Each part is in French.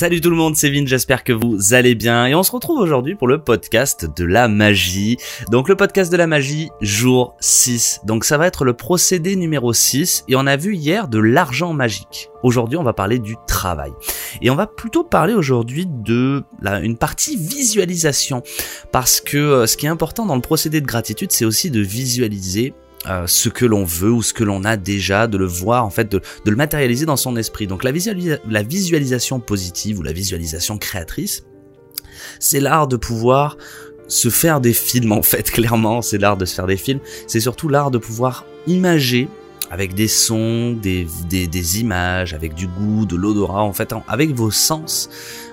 Salut tout le monde, c'est Vin, j'espère que vous allez bien et on se retrouve aujourd'hui pour le podcast de la magie. Donc le podcast de la magie, jour 6. Donc ça va être le procédé numéro 6 et on a vu hier de l'argent magique. Aujourd'hui on va parler du travail. Et on va plutôt parler aujourd'hui de la, une partie visualisation. Parce que euh, ce qui est important dans le procédé de gratitude, c'est aussi de visualiser euh, ce que l'on veut ou ce que l'on a déjà, de le voir en fait, de, le matérialiser dans son esprit. Donc la, la visualisation positive ou la visualisation créatrice, c'est l'art de pouvoir se faire des films en fait, clairement, c'est l'art de se faire des films. C'est surtout l'art de pouvoir imager avec des sons, des, images, avec du goût, de l'odorat, en fait, avec vos sens,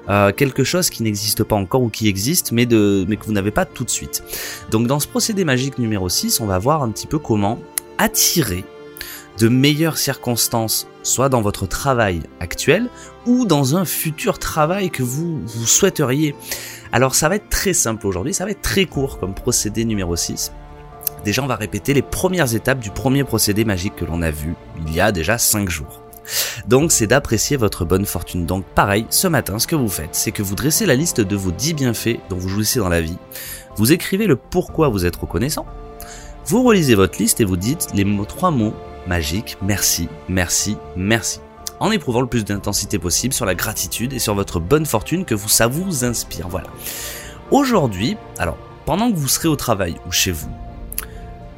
euh, quelque chose qui n'existe pas encore ou qui existe, mais, de, mais que vous n'avez pas tout de suite. Donc dans ce procédé magique numéro 6, on va voir un petit peu comment attirer de meilleures circonstances, soit dans votre travail actuel ou dans un futur travail que vous, vous souhaiteriez. Alors ça va être très simple aujourd'hui, ça va être très court comme procédé numéro 6. Déjà, on va répéter les premières étapes du premier procédé magique que l'on a vu il y a déjà 5 jours. Donc c'est d'apprécier votre bonne fortune. Donc pareil, ce matin, ce que vous faites, c'est que vous dressez la liste de vos 10 bienfaits dont vous jouissez dans la vie. Vous écrivez le pourquoi vous êtes reconnaissant. Vous relisez votre liste et vous dites les mots, trois mots magiques, merci, merci, merci. En éprouvant le plus d'intensité possible sur la gratitude et sur votre bonne fortune que vous, ça vous inspire. Voilà. Aujourd'hui, alors, pendant que vous serez au travail ou chez vous,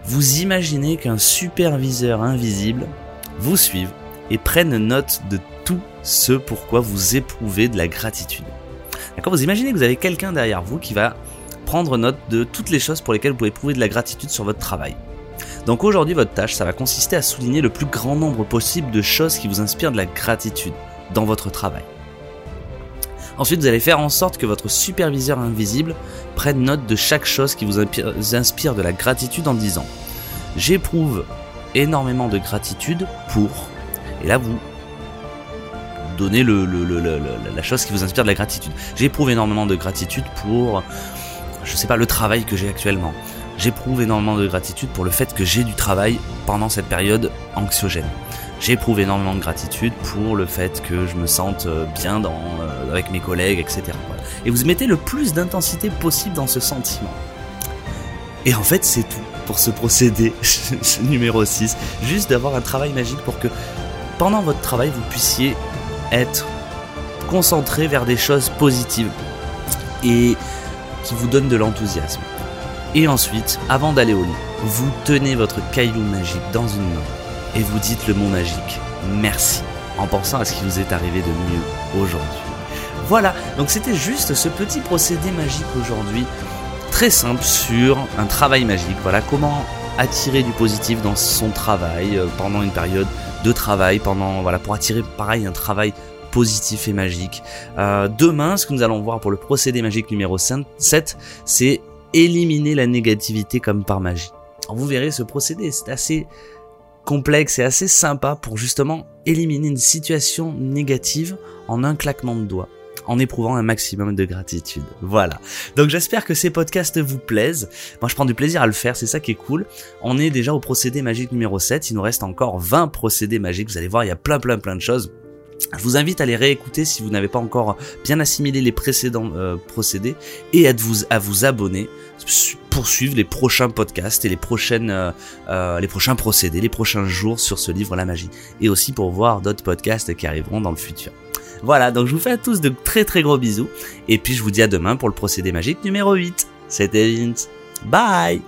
vous imaginez qu'un superviseur invisible vous suive et prenne note de tout ce pourquoi vous éprouvez de la gratitude. D'accord Vous imaginez que vous avez quelqu'un derrière vous qui va prendre note de toutes les choses pour lesquelles vous pouvez éprouver de la gratitude sur votre travail. Donc aujourd'hui, votre tâche, ça va consister à souligner le plus grand nombre possible de choses qui vous inspirent de la gratitude dans votre travail. Ensuite, vous allez faire en sorte que votre superviseur invisible prenne note de chaque chose qui vous inspire de la gratitude en disant J'éprouve énormément de gratitude pour. Et là, vous donnez le, la chose qui vous inspire de la gratitude. J'éprouve énormément de gratitude pour, je sais pas, le travail que j'ai actuellement. J'éprouve énormément de gratitude pour le fait que j'ai du travail pendant cette période anxiogène. J'éprouve énormément de gratitude pour le fait que je me sente euh, bien dans, euh, avec mes collègues, etc. Et vous mettez le plus d'intensité possible dans ce sentiment. Et en fait, c'est tout pour ce procédé numéro 6. Juste d'avoir un travail magique pour que pendant votre travail, vous puissiez être concentré vers des choses positives et qui vous donnent de l'enthousiasme. Et ensuite, avant d'aller au lit, vous tenez votre caillou magique dans une main et vous dites le mot magique merci en pensant à ce qui vous est arrivé de mieux aujourd'hui. Voilà, donc c'était juste ce petit procédé magique aujourd'hui, très simple sur un travail magique. Voilà comment attirer du positif dans son travail euh, pendant une période de travail, pendant voilà pour attirer pareil un travail positif et magique. Euh, demain, ce que nous allons voir pour le procédé magique numéro 7, c'est éliminer la négativité comme par magie. vous verrez ce procédé, c'est assez complexe et assez sympa pour justement éliminer une situation négative en un claquement de doigts en éprouvant un maximum de gratitude. Voilà. Donc j'espère que ces podcasts vous plaisent. Moi je prends du plaisir à le faire, c'est ça qui est cool. On est déjà au procédé magique numéro 7, il nous reste encore 20 procédés magiques, vous allez voir, il y a plein plein plein de choses. Je vous invite à les réécouter si vous n'avez pas encore bien assimilé les précédents euh, procédés et à vous, à vous abonner pour suivre les prochains podcasts et les prochaines euh, euh, les prochains procédés, les prochains jours sur ce livre La Magie et aussi pour voir d'autres podcasts qui arriveront dans le futur. Voilà, donc je vous fais à tous de très très gros bisous et puis je vous dis à demain pour le procédé magique numéro 8. C'était Vince. Bye